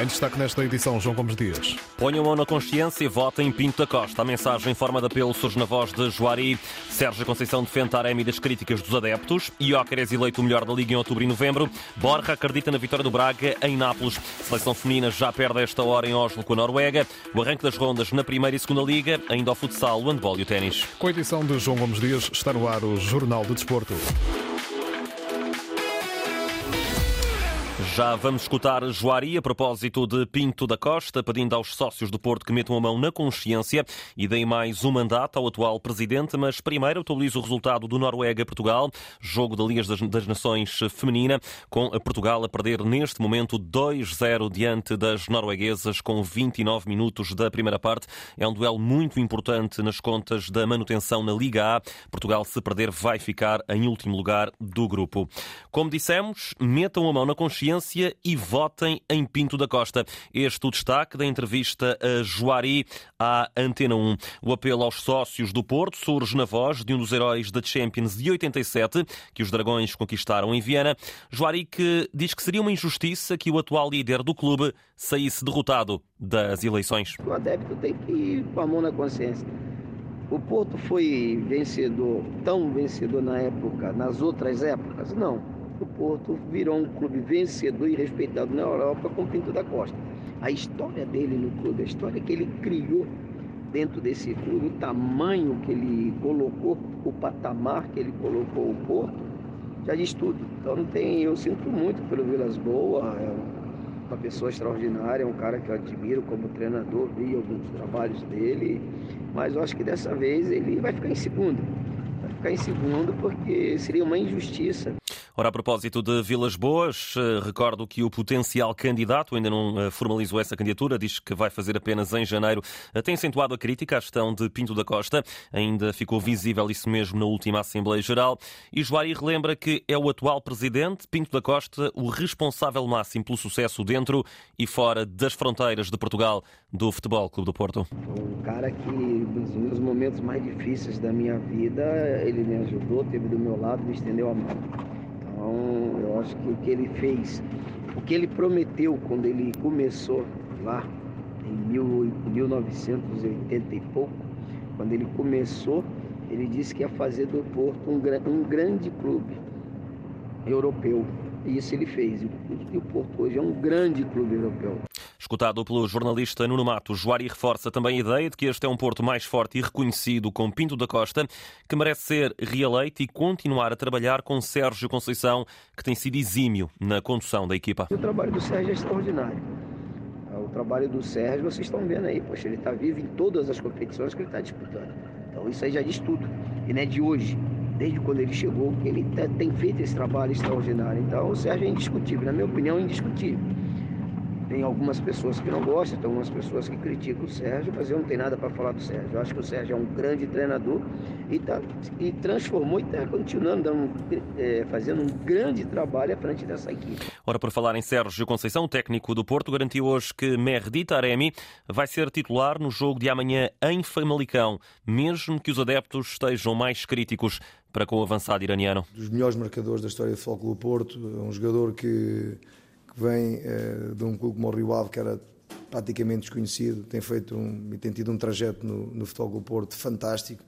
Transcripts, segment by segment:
Em destaque nesta edição, João Gomes Dias. Ponham a mão na consciência e votem em Pinto da Costa. A mensagem em forma de apelo surge na voz de Joari. Sérgio Conceição defende Taremi das críticas dos adeptos. Iócares eleito o melhor da Liga em outubro e novembro. Borja acredita na vitória do Braga em Nápoles. Seleção feminina já perde esta hora em Oslo com a Noruega. O arranque das rondas na primeira e segunda Liga. Ainda ao futsal, o handball e o ténis. Com a edição de João Gomes Dias, está no ar o Jornal do Desporto. Já vamos escutar Joari a propósito de Pinto da Costa, pedindo aos sócios do Porto que metam a mão na consciência e deem mais um mandato ao atual presidente. Mas primeiro atualizo o resultado do Noruega-Portugal, jogo da Liga das Nações Feminina, com Portugal a perder neste momento 2-0 diante das norueguesas com 29 minutos da primeira parte. É um duelo muito importante nas contas da manutenção na Liga A. Portugal, se perder, vai ficar em último lugar do grupo. Como dissemos, metam a mão na consciência e votem em Pinto da Costa. Este o destaque da entrevista a Joari à Antena 1. O apelo aos sócios do Porto surge na voz de um dos heróis da Champions de 87, que os Dragões conquistaram em Viena. Joari que diz que seria uma injustiça que o atual líder do clube saísse derrotado das eleições. O adepto tem que ir com a mão na consciência. O Porto foi vencedor, tão vencedor na época, nas outras épocas? Não o Porto virou um clube vencedor e respeitado na Europa com Pinto da Costa. A história dele no clube, a história que ele criou dentro desse clube, o tamanho que ele colocou, o patamar que ele colocou o Porto, já diz tudo. Então não tem, eu sinto muito pelo Vilas Boa, é uma pessoa extraordinária, é um cara que eu admiro como treinador, vi alguns trabalhos dele, mas eu acho que dessa vez ele vai ficar em segundo. Vai ficar em segundo porque seria uma injustiça Ora, a propósito de Vilas Boas, eh, recordo que o potencial candidato ainda não eh, formalizou essa candidatura, diz que vai fazer apenas em janeiro. Eh, tem acentuado a crítica à gestão de Pinto da Costa, ainda ficou visível isso mesmo na última Assembleia Geral. E Joari relembra que é o atual presidente, Pinto da Costa, o responsável máximo pelo sucesso dentro e fora das fronteiras de Portugal do Futebol Clube do Porto. Um cara que, nos momentos mais difíceis da minha vida, ele me ajudou, teve do meu lado, me estendeu a mão. Então, eu acho que o que ele fez, o que ele prometeu quando ele começou lá em 1980 e pouco, quando ele começou, ele disse que ia fazer do Porto um, um grande clube europeu. E isso ele fez. E o Porto hoje é um grande clube europeu. Escutado pelo jornalista Nuno Mato, Joari reforça também a ideia de que este é um Porto mais forte e reconhecido com Pinto da Costa, que merece ser reeleito e continuar a trabalhar com Sérgio Conceição, que tem sido exímio na condução da equipa. O trabalho do Sérgio é extraordinário. O trabalho do Sérgio, vocês estão vendo aí, poxa, ele está vivo em todas as competições que ele está disputando. Então isso aí já diz tudo. E não é de hoje, desde quando ele chegou, que ele tem feito esse trabalho extraordinário. Então o Sérgio é indiscutível, na minha opinião, é indiscutível. Tem algumas pessoas que não gostam, tem algumas pessoas que criticam o Sérgio, mas eu não tenho nada para falar do Sérgio. Eu acho que o Sérgio é um grande treinador e, tá, e transformou e está continuando dando, é, fazendo um grande trabalho à frente dessa equipe. Ora, por falar em Sérgio Conceição, o técnico do Porto garantiu hoje que Merdi Taremi vai ser titular no jogo de amanhã em Famalicão, mesmo que os adeptos estejam mais críticos para com o avançado iraniano. Dos melhores marcadores da história do Futebol do Porto, um jogador que que vem uh, de um clube como o Rio Ave, que era praticamente desconhecido, tem feito um, tem tido um trajeto no, no futebol do Porto fantástico.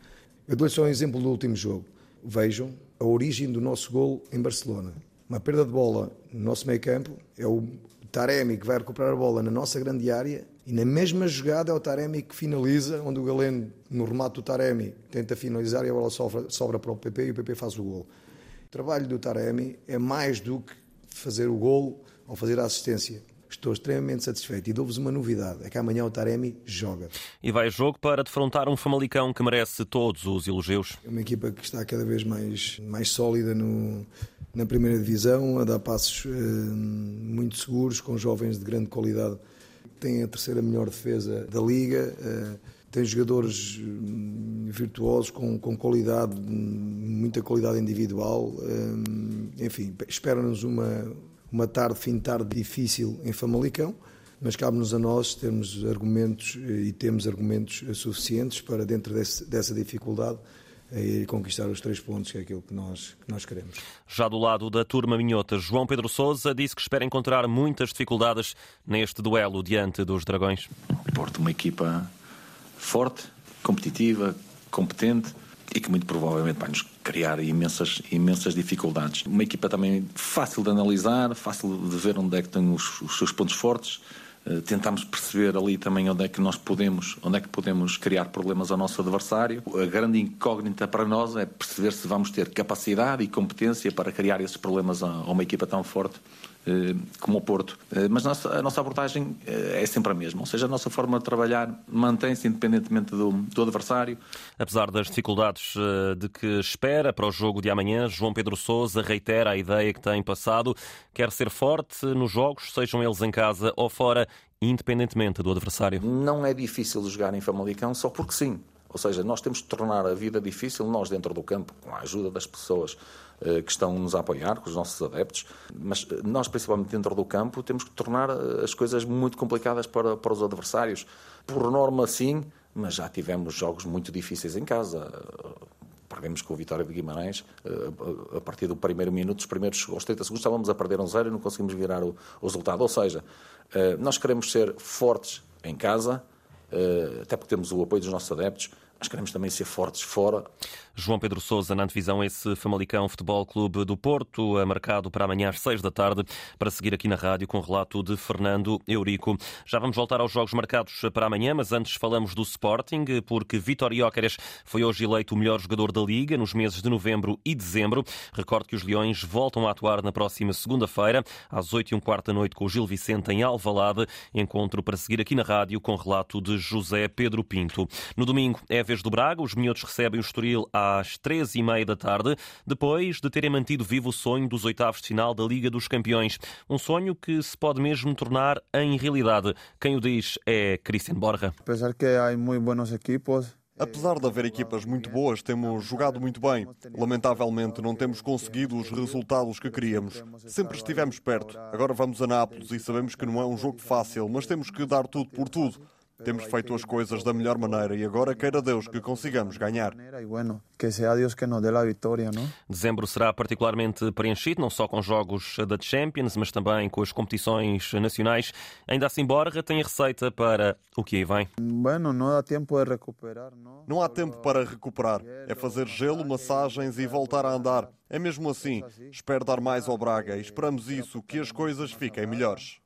Eu dou-lhe só um exemplo do último jogo. Vejam a origem do nosso gol em Barcelona. Uma perda de bola no nosso meio campo, é o Taremi que vai recuperar a bola na nossa grande área e na mesma jogada é o Taremi que finaliza, onde o Galeno, no remate do Taremi, tenta finalizar e a bola sobra, sobra para o PP e o PP faz o gol. O trabalho do Taremi é mais do que fazer o gol ao fazer a assistência. Estou extremamente satisfeito e dou-vos uma novidade: é que amanhã o Taremi joga. E vai jogo para defrontar um Famalicão que merece todos os elogios. É uma equipa que está cada vez mais, mais sólida no, na primeira divisão, a dar passos eh, muito seguros, com jovens de grande qualidade. Tem a terceira melhor defesa da liga. Eh, tem jogadores hum, virtuosos com, com qualidade, muita qualidade individual. Eh, enfim, espera-nos uma uma tarde, fim de tarde difícil em Famalicão, mas cabe-nos a nós termos argumentos eh, e temos argumentos suficientes para, dentro desse, dessa dificuldade, a ir conquistar os três pontos, que é aquilo que nós, que nós queremos. Já do lado da turma minhota, João Pedro Sousa disse que espera encontrar muitas dificuldades neste duelo diante dos Dragões. Porto, uma equipa forte, competitiva, competente e que muito provavelmente vai nos criar imensas, imensas dificuldades. Uma equipa também fácil de analisar, fácil de ver onde é que tem os, os seus pontos fortes eh, tentamos perceber ali também onde é que nós podemos, onde é que podemos criar problemas ao nosso adversário. A grande incógnita para nós é perceber se vamos ter capacidade e competência para criar esses problemas a uma equipa tão forte eh, como o Porto. Eh, mas a nossa abordagem é sempre a mesma, ou seja, a nossa forma de trabalhar mantém-se independentemente do, do, adversário. Apesar das dificuldades de que espera para o jogo de amanhã, João Pedro Sousa reitera a ideia que tem passado, quer ser forte nos jogos, sejam eles em casa ou fora, independentemente do adversário. Não é difícil jogar em Famalicão só porque sim. Ou seja, nós temos de tornar a vida difícil, nós dentro do campo, com a ajuda das pessoas eh, que estão nos a apoiar, com os nossos adeptos, mas eh, nós, principalmente dentro do campo, temos que tornar eh, as coisas muito complicadas para, para os adversários. Por norma, sim, mas já tivemos jogos muito difíceis em casa. Perdemos com o Vitória de Guimarães a partir do primeiro minuto, os primeiros aos 30 segundos, estávamos a perder um zero e não conseguimos virar o, o resultado. Ou seja, nós queremos ser fortes em casa, até porque temos o apoio dos nossos adeptos, mas queremos também ser fortes fora. João Pedro Sousa, na antevisão, esse Famalicão Futebol Clube do Porto, é marcado para amanhã às seis da tarde, para seguir aqui na rádio com o relato de Fernando Eurico. Já vamos voltar aos jogos marcados para amanhã, mas antes falamos do Sporting, porque Vitor Iócares foi hoje eleito o melhor jogador da Liga nos meses de novembro e dezembro. Recordo que os Leões voltam a atuar na próxima segunda-feira, às oito e um quarto da noite, com o Gil Vicente em Alvalade. Encontro para seguir aqui na rádio com o relato de José Pedro Pinto. No domingo é vez do Braga. Os minhotos recebem o Estoril às três e meia da tarde, depois de terem mantido vivo o sonho dos oitavos de final da Liga dos Campeões. Um sonho que se pode mesmo tornar em realidade. Quem o diz é Cristian Borja. Apesar que há muito bons equipos, Apesar de haver equipas muito boas, temos jogado muito bem. Lamentavelmente, não temos conseguido os resultados que queríamos. Sempre estivemos perto. Agora vamos a Nápoles e sabemos que não é um jogo fácil, mas temos que dar tudo por tudo. Temos feito as coisas da melhor maneira e agora queira Deus que consigamos ganhar. Que seja Deus que nos dê a vitória, não? Dezembro será particularmente preenchido, não só com jogos da Champions, mas também com as competições nacionais. Ainda assim, Borja tem a receita para o que aí vem. Bueno, não há tempo de recuperar, não? Não há tempo para recuperar. É fazer gelo, massagens e voltar a andar. É mesmo assim. Espero dar mais ao Braga e esperamos isso, que as coisas fiquem melhores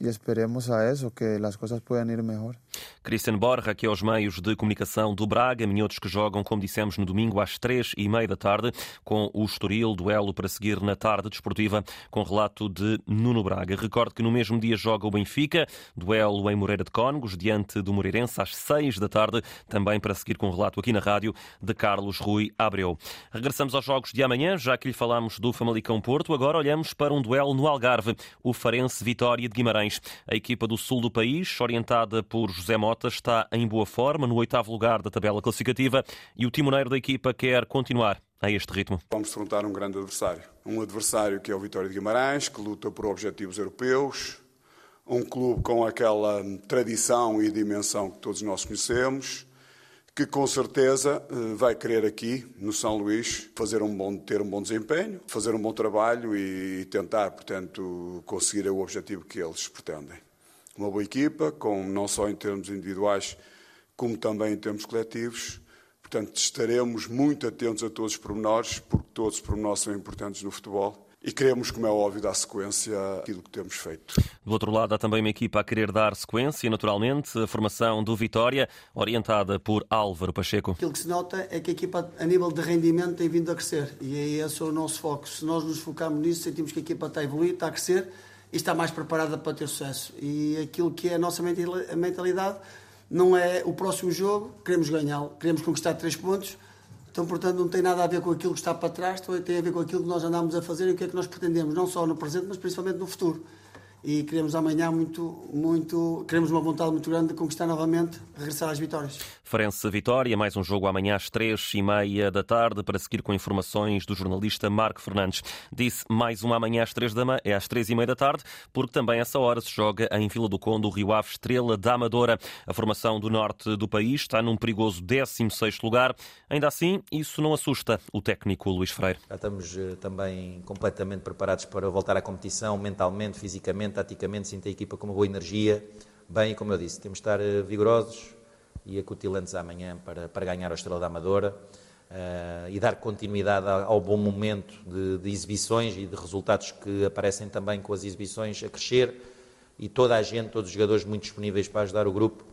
e esperemos a isso, que as coisas possam ir melhor. Cristian Borja, aqui aos meios de comunicação do Braga, minhotos que jogam, como dissemos, no domingo às três e meia da tarde, com o Estoril, duelo para seguir na tarde desportiva, com relato de Nuno Braga. Recordo que no mesmo dia joga o Benfica, duelo em Moreira de Cónegos, diante do Moreirense, às seis da tarde, também para seguir com relato aqui na rádio de Carlos Rui Abreu. Regressamos aos jogos de amanhã, já que lhe falámos do Famalicão Porto, agora olhamos para um duelo no Algarve, o Farense Vitória de Guimarães. A equipa do sul do país, orientada por José Mota, está em boa forma, no oitavo lugar da tabela classificativa e o timoneiro da equipa quer continuar a este ritmo. Vamos enfrentar um grande adversário. Um adversário que é o Vitória de Guimarães, que luta por objetivos europeus, um clube com aquela tradição e dimensão que todos nós conhecemos, que com certeza eh, vai querer aqui, no São Luís, fazer um bom, ter um bom desempenho, fazer um bom trabalho e tentar, portanto, conseguir o objetivo que eles pretendem. Uma boa equipa, com, não só em termos individuais, como também em termos coletivos. Portanto, estaremos muito atentos a todos os pormenores, porque todos os pormenores são importantes no futebol e queremos, como é óbvio, dar sequência àquilo que temos feito. Do outro lado, há também uma equipa a querer dar sequência, naturalmente, a formação do Vitória, orientada por Álvaro Pacheco. Aquilo que se nota é que a equipa, a nível de rendimento, tem vindo a crescer e é esse é o nosso foco. Se nós nos focarmos nisso, sentimos que a equipa está a evoluir, está a crescer e está mais preparada para ter sucesso. E aquilo que é a nossa mentalidade não é o próximo jogo, queremos ganhá-lo, queremos conquistar três pontos então, portanto, não tem nada a ver com aquilo que está para trás, tem a ver com aquilo que nós andamos a fazer e o que é que nós pretendemos, não só no presente, mas principalmente no futuro. E queremos amanhã muito, muito, queremos uma vontade muito grande de conquistar novamente, regressar às vitórias. Farense Vitória, mais um jogo amanhã às três e meia da tarde para seguir com informações do jornalista Marco Fernandes. Disse mais uma amanhã às três da manhã, é às três e meia da tarde, porque também essa hora se joga em Vila do Conde o Rio Ave Estrela da Amadora. A formação do norte do país está num perigoso 16 lugar. Ainda assim, isso não assusta o técnico Luís Freire. Já estamos eh, também completamente preparados para voltar à competição, mentalmente, fisicamente, taticamente, sinto a equipa com uma boa energia. Bem, como eu disse, temos de estar eh, vigorosos e acutilantes amanhã para, para ganhar a Estrela da Amadora uh, e dar continuidade ao bom momento de, de, exibições e de resultados que aparecem também com as exibições a crescer e toda a gente, todos os jogadores muito disponíveis para ajudar o grupo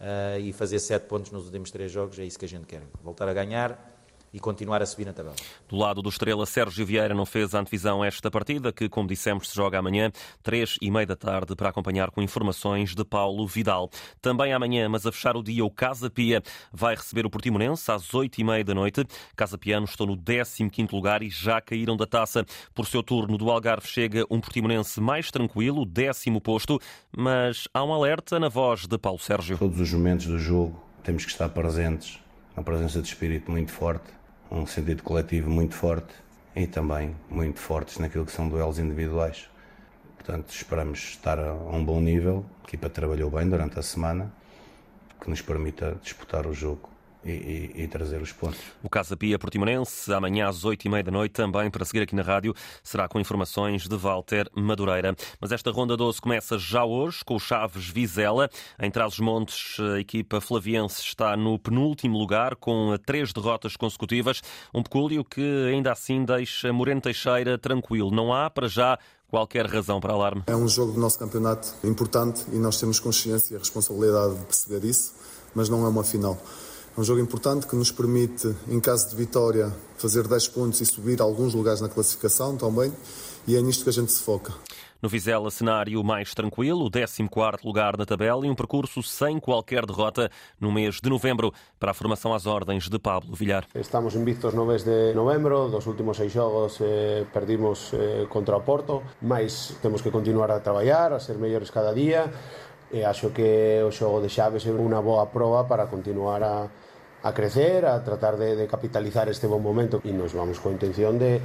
uh, e fazer sete pontos nos últimos três jogos, é isso que a gente quer. Voltar a ganhar e continuar a subir na tabela. Do lado do Estrela, Sérgio Vieira não fez a antevisão esta partida, que, como dissemos, se joga amanhã, três e meia da tarde, para acompanhar com informações de Paulo Vidal. Também amanhã, mas a fechar o dia, o Casa Pia vai receber o Portimonense às oito e meia da noite. Casa Piano estão no 15 quinto lugar e já caíram da taça. Por seu turno, do Algarve chega um Portimonense mais tranquilo, décimo posto, mas há um alerta na voz de Paulo Sérgio. Todos os momentos do jogo temos que estar presentes, uma presença de espírito muito forte um sentido coletivo muito forte e também muito fortes naquilo que são duelos individuais. Portanto, esperamos estar a um bom nível. A equipa trabalhou bem durante a semana, que nos permita disputar o jogo e, e, e, trazer os pontos. O Casa Pia Portimonense, amanhã às oito e meia da noite, também para seguir aqui na rádio, será com informações de Walter Madureira. Mas esta ronda 12 começa já hoje, com o Chaves Vizela. Em Trás-os-Montes, a equipa flaviense está no penúltimo lugar, com três derrotas consecutivas. Um pecúlio que ainda assim deixa Moreno Teixeira tranquilo. Não há, para já, qualquer razão para alarme. É um jogo do nosso campeonato importante e nós temos consciência e a responsabilidade de perceber isso, mas não é uma final. É um jogo importante que nos permite, em caso de vitória, fazer 10 pontos e subir alguns lugares na classificação também, e é nisto que a gente se foca. No Vizela, cenário mais tranquilo, o 14 lugar na tabela e um percurso sem qualquer derrota no mês de novembro para a formação às ordens de Pablo Villar. Estamos invictos no mês de novembro, dos últimos seis jogos eh, perdimos eh, contra o Porto, mas temos que continuar a trabalhar, a ser mellores cada día e acho que o xogo de Xaves é unha boa proba para continuar a a crecer, a tratar de, capitalizar este bom momento e nos vamos com a intención de,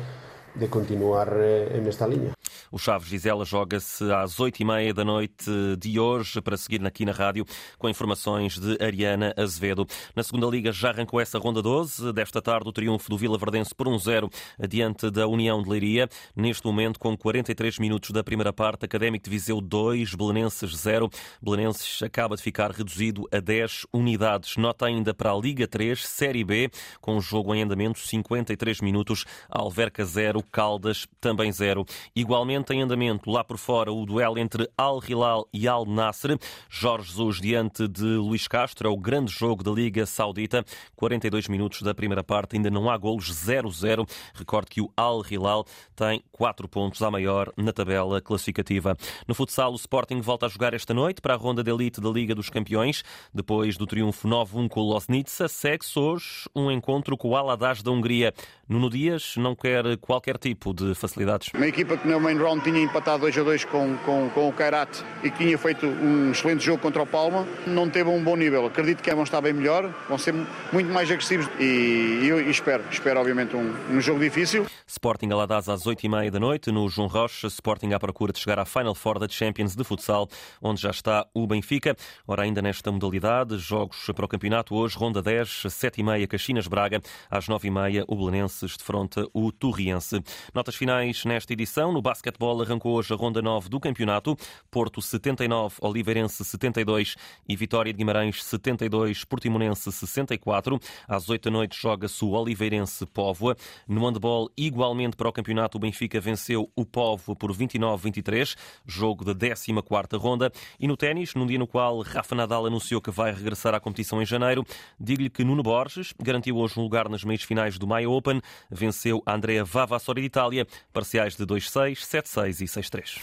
de continuar eh, nesta linha. O Chaves Gisela joga-se às oito e meia da noite de hoje para seguir aqui na rádio com informações de Ariana Azevedo. Na segunda liga já arrancou essa ronda 12. Desta tarde o triunfo do Vila Verdense por 1-0 um adiante da União de Leiria. Neste momento com 43 minutos da primeira parte, Académico de Viseu 2, Belenenses 0. Belenenses acaba de ficar reduzido a 10 unidades. Nota ainda para a Liga 3, Série B, com o jogo em andamento 53 minutos. Alverca 0, Caldas também 0. Igualmente em andamento lá por fora o duelo entre Al Hilal e Al Nasser. Jorge Jesus diante de Luís Castro, é o grande jogo da Liga Saudita. 42 minutos da primeira parte, ainda não há golos 0-0. Recordo que o Al Hilal tem 4 pontos à maior na tabela classificativa. No futsal, o Sporting volta a jogar esta noite para a ronda de elite da Liga dos Campeões. Depois do triunfo 9-1 com o Losnitsa, segue-se hoje um encontro com o Aladaz da Hungria. Nuno Dias não quer qualquer tipo de facilidades. Uma equipa que no main round tinha empatado 2 a 2 com, com, com o Kairat e que tinha feito um excelente jogo contra o Palma, não teve um bom nível. Acredito que vão estar bem melhor, vão ser muito mais agressivos e, e, e espero, espero obviamente um, um jogo difícil. Sporting Aladaz às 8h30 da noite no João Rocha. Sporting à procura de chegar à Final Four da Champions de futsal, onde já está o Benfica. Ora, ainda nesta modalidade, jogos para o campeonato hoje, ronda 10, 7h30 Caxinas Braga, às 9h30 o Belenense Belenenses defronta o Torriense. Notas finais nesta edição. No basquetebol arrancou hoje a ronda 9 do campeonato. Porto 79, Oliveirense 72 e Vitória de Guimarães 72, Portimonense 64. Às 8 da noite joga-se o Oliveirense Póvoa. No handball, igualmente para o campeonato, o Benfica venceu o Póvoa por 29-23, jogo da 14ª ronda. E no ténis, num dia no qual Rafa Nadal anunciou que vai regressar à competição em janeiro, digo-lhe que Nuno Borges garantiu hoje um lugar nas meias finais do Maia Open venceu Andrea Vavassori de Itália, parciais de 2-6, 7-6 e 6-3.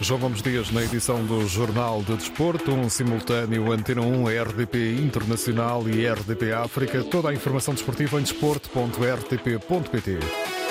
João Gomes Dias na edição do Jornal de Desporto, um simultâneo Antena 1, RDP Internacional e RDP África. Toda a informação desportiva em desporto.rtp.pt.